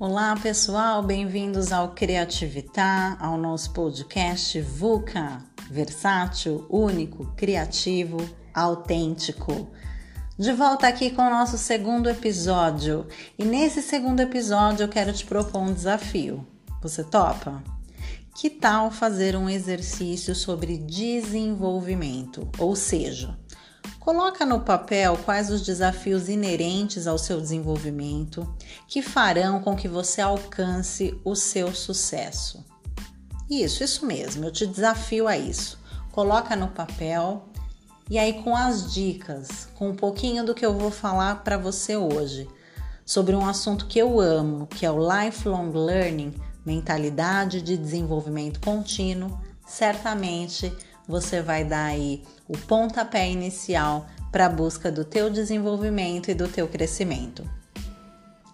Olá pessoal, bem-vindos ao Criativitar, ao nosso podcast VUCA, versátil, único, criativo, autêntico. De volta aqui com o nosso segundo episódio. E nesse segundo episódio eu quero te propor um desafio. Você topa? Que tal fazer um exercício sobre desenvolvimento? Ou seja, Coloca no papel quais os desafios inerentes ao seu desenvolvimento que farão com que você alcance o seu sucesso. Isso, isso mesmo, eu te desafio a isso. Coloca no papel e aí com as dicas, com um pouquinho do que eu vou falar para você hoje, sobre um assunto que eu amo, que é o lifelong learning, mentalidade de desenvolvimento contínuo, certamente você vai dar aí o pontapé inicial para a busca do teu desenvolvimento e do teu crescimento.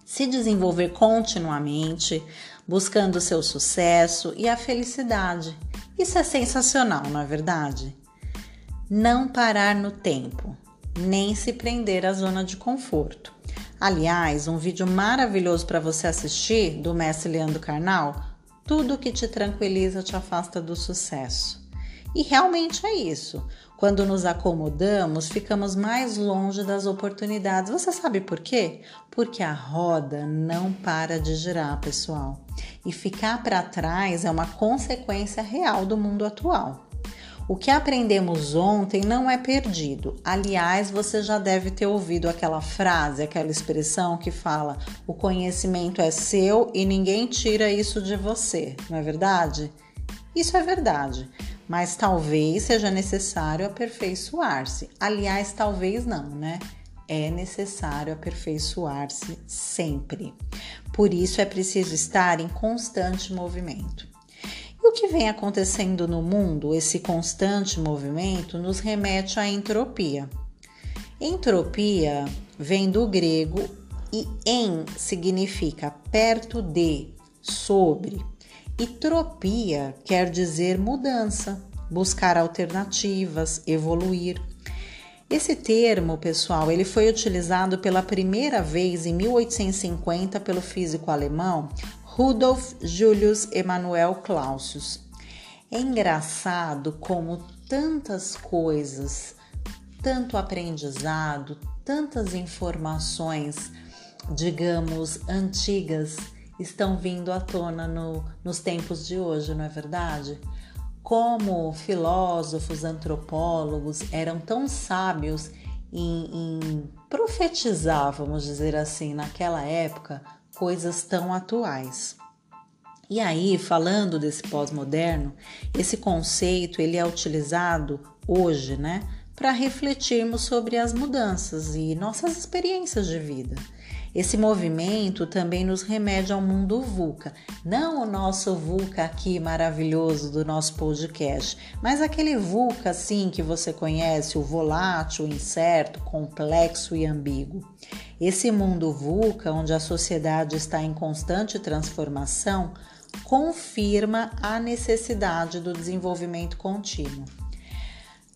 Se desenvolver continuamente, buscando o seu sucesso e a felicidade. Isso é sensacional, não é verdade? Não parar no tempo, nem se prender à zona de conforto. Aliás, um vídeo maravilhoso para você assistir do mestre Leandro Carnal, tudo que te tranquiliza te afasta do sucesso. E realmente é isso. Quando nos acomodamos, ficamos mais longe das oportunidades. Você sabe por quê? Porque a roda não para de girar, pessoal. E ficar para trás é uma consequência real do mundo atual. O que aprendemos ontem não é perdido. Aliás, você já deve ter ouvido aquela frase, aquela expressão que fala: o conhecimento é seu e ninguém tira isso de você, não é verdade? Isso é verdade mas talvez seja necessário aperfeiçoar-se. Aliás, talvez não, né? É necessário aperfeiçoar-se sempre. Por isso é preciso estar em constante movimento. E o que vem acontecendo no mundo, esse constante movimento, nos remete à entropia. Entropia vem do grego e em significa perto de, sobre. E tropia quer dizer mudança, buscar alternativas, evoluir. Esse termo, pessoal, ele foi utilizado pela primeira vez em 1850 pelo físico alemão Rudolf Julius Emanuel Clausius. É engraçado como tantas coisas, tanto aprendizado, tantas informações, digamos, antigas estão vindo à tona no, nos tempos de hoje, não é verdade? Como filósofos, antropólogos eram tão sábios em, em profetizar, vamos dizer assim, naquela época, coisas tão atuais. E aí, falando desse pós-moderno, esse conceito ele é utilizado hoje, né, para refletirmos sobre as mudanças e nossas experiências de vida. Esse movimento também nos remete ao mundo VUCA, não o nosso VUCA aqui maravilhoso do nosso podcast, mas aquele VUCA assim que você conhece, o volátil, incerto, complexo e ambíguo. Esse mundo VUCA, onde a sociedade está em constante transformação, confirma a necessidade do desenvolvimento contínuo.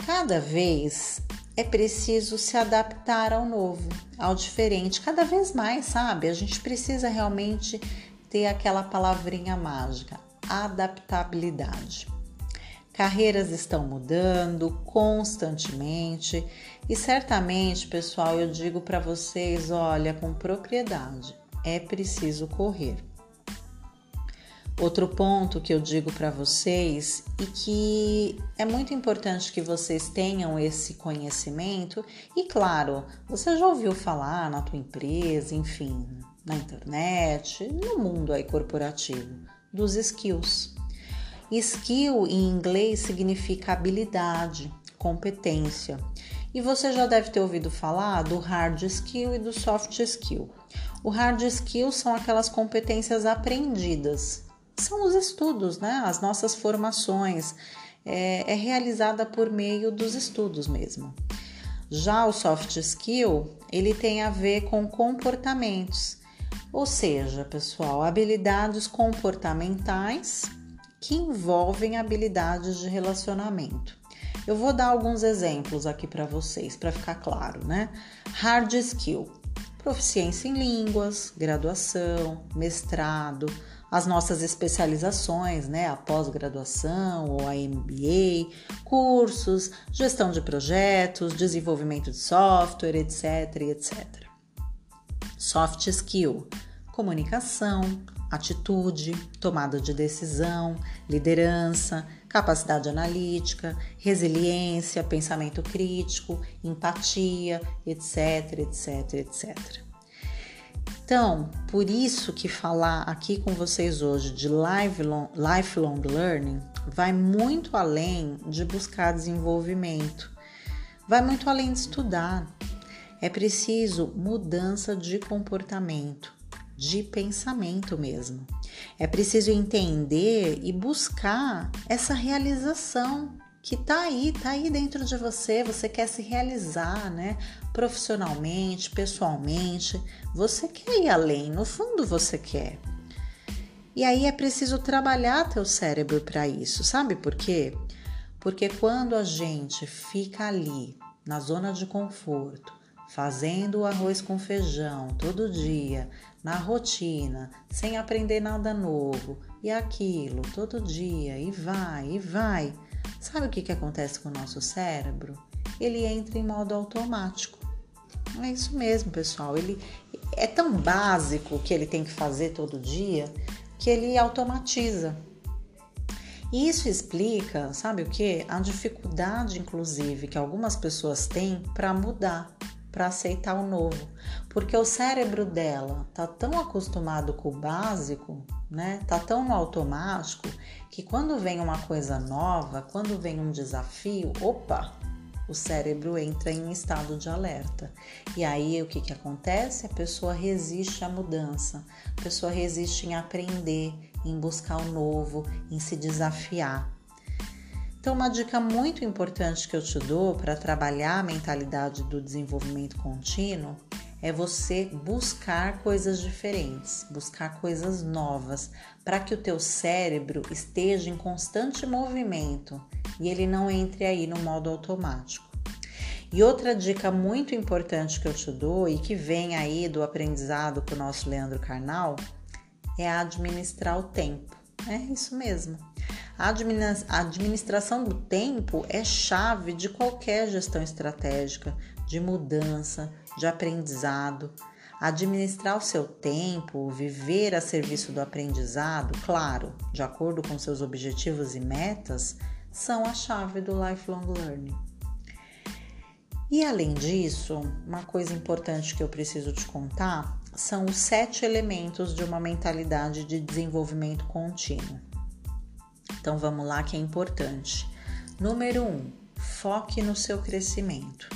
Cada vez é preciso se adaptar ao novo, ao diferente, cada vez mais, sabe? A gente precisa realmente ter aquela palavrinha mágica, adaptabilidade. Carreiras estão mudando constantemente e certamente, pessoal, eu digo para vocês, olha, com propriedade, é preciso correr. Outro ponto que eu digo para vocês e que é muito importante que vocês tenham esse conhecimento e claro, você já ouviu falar na tua empresa, enfim, na internet, no mundo aí corporativo, dos skills. Skill em inglês significa habilidade, competência. E você já deve ter ouvido falar do hard skill e do soft skill. O hard skill são aquelas competências aprendidas são os estudos, né? As nossas formações. É, é realizada por meio dos estudos mesmo. Já o soft skill, ele tem a ver com comportamentos, ou seja, pessoal, habilidades comportamentais que envolvem habilidades de relacionamento. Eu vou dar alguns exemplos aqui para vocês, para ficar claro, né? Hard skill, proficiência em línguas, graduação, mestrado, as nossas especializações, né, a pós-graduação ou a MBA, cursos, gestão de projetos, desenvolvimento de software, etc, etc. Soft skill, comunicação, atitude, tomada de decisão, liderança, capacidade analítica, resiliência, pensamento crítico, empatia, etc, etc, etc. Então, por isso que falar aqui com vocês hoje de lifelong, learning vai muito além de buscar desenvolvimento, vai muito além de estudar. É preciso mudança de comportamento, de pensamento mesmo. É preciso entender e buscar essa realização que tá aí, tá aí dentro de você, você quer se realizar, né? Profissionalmente, pessoalmente, você quer ir além, no fundo você quer. E aí é preciso trabalhar teu cérebro para isso, sabe por quê? Porque quando a gente fica ali na zona de conforto, fazendo o arroz com feijão todo dia, na rotina, sem aprender nada novo, e aquilo todo dia, e vai, e vai Sabe o que, que acontece com o nosso cérebro? Ele entra em modo automático. É isso mesmo, pessoal. Ele é tão básico que ele tem que fazer todo dia que ele automatiza. E isso explica, sabe o que? A dificuldade, inclusive, que algumas pessoas têm para mudar, para aceitar o novo, porque o cérebro dela tá tão acostumado com o básico né? Tá tão no automático que quando vem uma coisa nova, quando vem um desafio, opa, o cérebro entra em estado de alerta. E aí o que, que acontece? A pessoa resiste à mudança, a pessoa resiste em aprender, em buscar o novo, em se desafiar. Então, uma dica muito importante que eu te dou para trabalhar a mentalidade do desenvolvimento contínuo é você buscar coisas diferentes, buscar coisas novas, para que o teu cérebro esteja em constante movimento e ele não entre aí no modo automático. E outra dica muito importante que eu te dou e que vem aí do aprendizado com o nosso Leandro Carnal é administrar o tempo. É isso mesmo. A administração do tempo é chave de qualquer gestão estratégica, de mudança, de aprendizado. Administrar o seu tempo, viver a serviço do aprendizado, claro, de acordo com seus objetivos e metas, são a chave do lifelong learning. E além disso, uma coisa importante que eu preciso te contar são os sete elementos de uma mentalidade de desenvolvimento contínuo. Então vamos lá que é importante. Número um, foque no seu crescimento.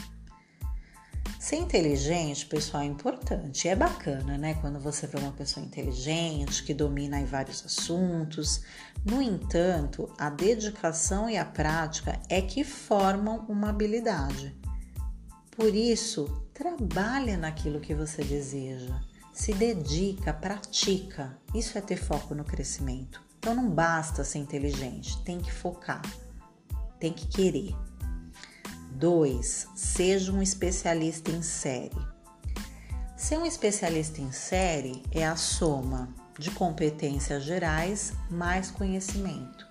Ser inteligente, pessoal, é importante. É bacana, né? Quando você vê uma pessoa inteligente, que domina em vários assuntos. No entanto, a dedicação e a prática é que formam uma habilidade. Por isso, trabalha naquilo que você deseja. Se dedica, pratica. Isso é ter foco no crescimento. Então não basta ser inteligente, tem que focar, tem que querer. 2. Seja um especialista em série. Ser um especialista em série é a soma de competências gerais mais conhecimento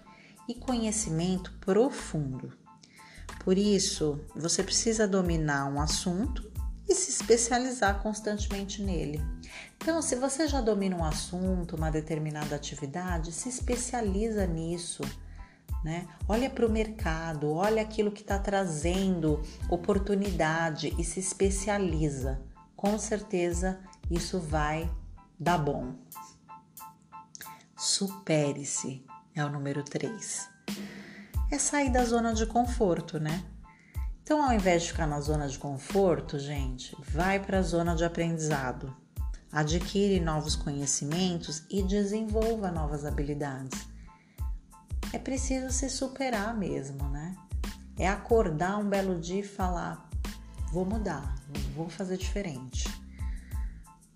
e conhecimento profundo. Por isso, você precisa dominar um assunto e se especializar constantemente nele. Então, se você já domina um assunto, uma determinada atividade, se especializa nisso né? Olha para o mercado, olha aquilo que está trazendo oportunidade e se especializa. Com certeza isso vai dar bom. Supere-se é o número 3. É sair da zona de conforto, né? Então, ao invés de ficar na zona de conforto, gente, vai para a zona de aprendizado. Adquire novos conhecimentos e desenvolva novas habilidades é preciso se superar mesmo, né? É acordar um belo dia e falar: vou mudar, vou fazer diferente.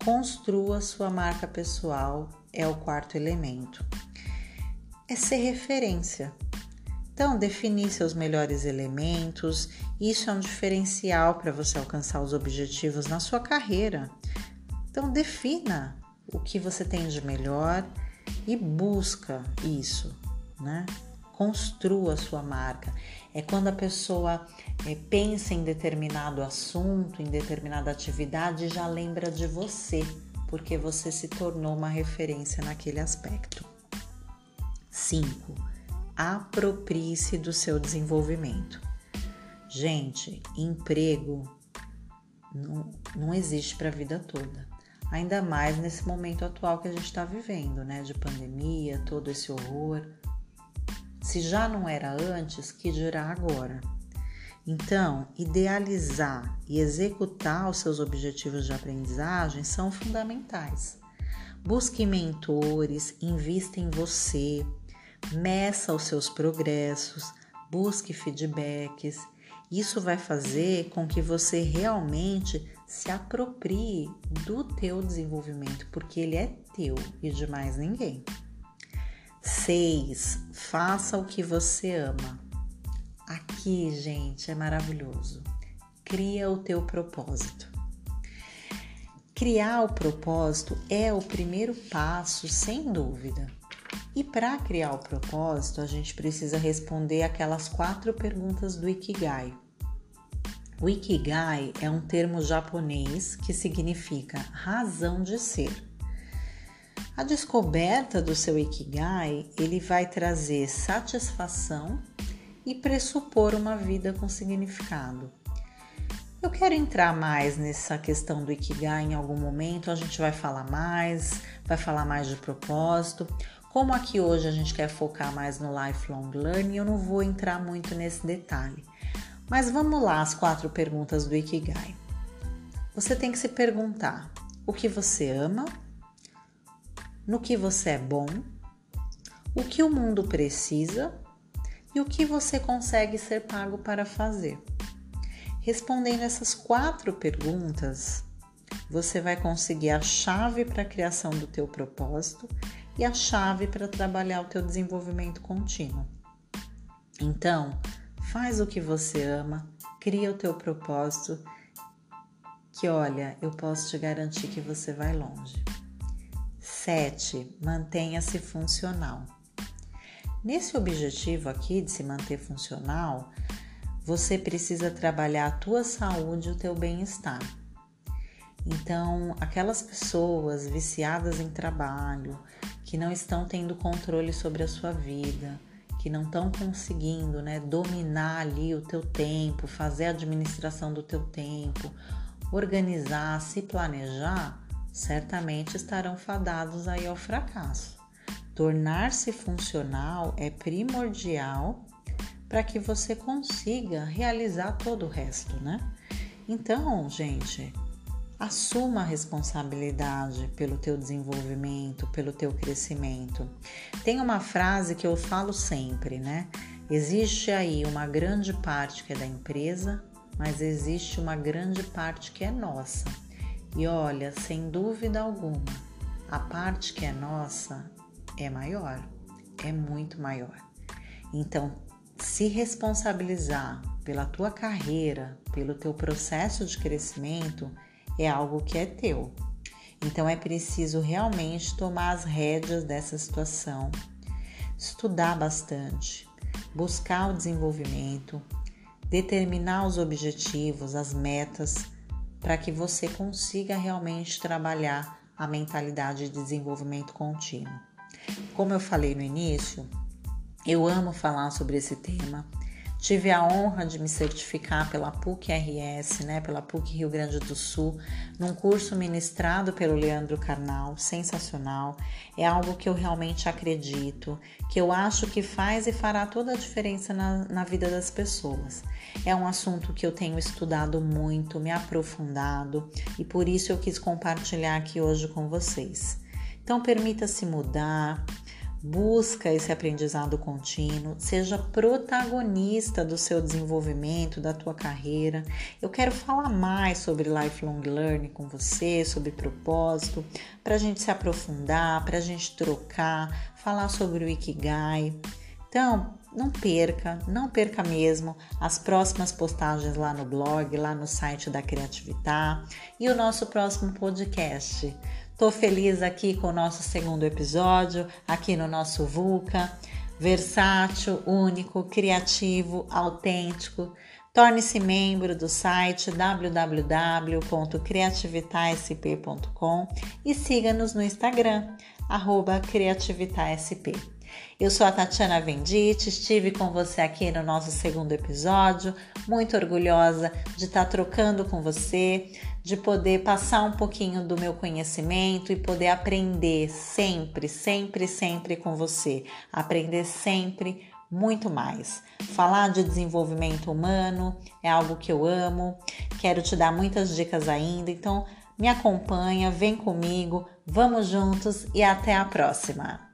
Construa sua marca pessoal, é o quarto elemento. É ser referência. Então, definir seus melhores elementos, isso é um diferencial para você alcançar os objetivos na sua carreira. Então defina o que você tem de melhor e busca isso, né? Construa a sua marca. É quando a pessoa é, pensa em determinado assunto, em determinada atividade e já lembra de você, porque você se tornou uma referência naquele aspecto. 5. Aproprie-se do seu desenvolvimento. Gente, emprego não, não existe para a vida toda. Ainda mais nesse momento atual que a gente está vivendo, né? De pandemia, todo esse horror. Se já não era antes, que dirá agora? Então, idealizar e executar os seus objetivos de aprendizagem são fundamentais. Busque mentores, invista em você, meça os seus progressos, busque feedbacks. Isso vai fazer com que você realmente se aproprie do teu desenvolvimento, porque ele é teu e de mais ninguém. 6. Faça o que você ama. Aqui, gente, é maravilhoso. Cria o teu propósito. Criar o propósito é o primeiro passo, sem dúvida. E para criar o propósito, a gente precisa responder aquelas quatro perguntas do Ikigai. O Ikigai é um termo japonês que significa razão de ser. A descoberta do seu Ikigai, ele vai trazer satisfação e pressupor uma vida com significado. Eu quero entrar mais nessa questão do Ikigai em algum momento, a gente vai falar mais, vai falar mais de propósito. Como aqui hoje a gente quer focar mais no lifelong learning, eu não vou entrar muito nesse detalhe. Mas vamos lá, as quatro perguntas do Ikigai. Você tem que se perguntar o que você ama, no que você é bom, o que o mundo precisa e o que você consegue ser pago para fazer. Respondendo essas quatro perguntas, você vai conseguir a chave para a criação do teu propósito e a chave para trabalhar o teu desenvolvimento contínuo. Então, faz o que você ama, cria o teu propósito, que olha, eu posso te garantir que você vai longe. 7. Mantenha-se funcional. Nesse objetivo aqui de se manter funcional, você precisa trabalhar a tua saúde e o teu bem-estar. Então, aquelas pessoas viciadas em trabalho, que não estão tendo controle sobre a sua vida, que não estão conseguindo né, dominar ali o teu tempo, fazer a administração do teu tempo, organizar, se planejar, certamente estarão fadados aí ao fracasso. Tornar-se funcional é primordial para que você consiga realizar todo o resto, né? Então, gente, Assuma a responsabilidade pelo teu desenvolvimento, pelo teu crescimento. Tem uma frase que eu falo sempre, né? Existe aí uma grande parte que é da empresa, mas existe uma grande parte que é nossa. E olha, sem dúvida alguma, a parte que é nossa é maior, é muito maior. Então, se responsabilizar pela tua carreira, pelo teu processo de crescimento, é algo que é teu. Então é preciso realmente tomar as rédeas dessa situação, estudar bastante, buscar o desenvolvimento, determinar os objetivos, as metas, para que você consiga realmente trabalhar a mentalidade de desenvolvimento contínuo. Como eu falei no início, eu amo falar sobre esse tema Tive a honra de me certificar pela PUC-RS, né, pela PUC Rio Grande do Sul, num curso ministrado pelo Leandro Carnal, sensacional. É algo que eu realmente acredito, que eu acho que faz e fará toda a diferença na, na vida das pessoas. É um assunto que eu tenho estudado muito, me aprofundado e por isso eu quis compartilhar aqui hoje com vocês. Então, permita-se mudar, Busca esse aprendizado contínuo, seja protagonista do seu desenvolvimento, da tua carreira. Eu quero falar mais sobre lifelong learning com você, sobre propósito, para a gente se aprofundar, para a gente trocar, falar sobre o Ikigai. Então, não perca, não perca mesmo as próximas postagens lá no blog, lá no site da Criativitar e o nosso próximo podcast. Tô feliz aqui com o nosso segundo episódio, aqui no nosso VUCA. Versátil, único, criativo, autêntico. Torne-se membro do site www.criativitasp.com e siga-nos no Instagram, arroba. Eu sou a Tatiana Vendite, estive com você aqui no nosso segundo episódio, muito orgulhosa de estar trocando com você, de poder passar um pouquinho do meu conhecimento e poder aprender sempre, sempre, sempre com você. Aprender sempre muito mais. Falar de desenvolvimento humano é algo que eu amo, quero te dar muitas dicas ainda, então me acompanha, vem comigo, vamos juntos e até a próxima!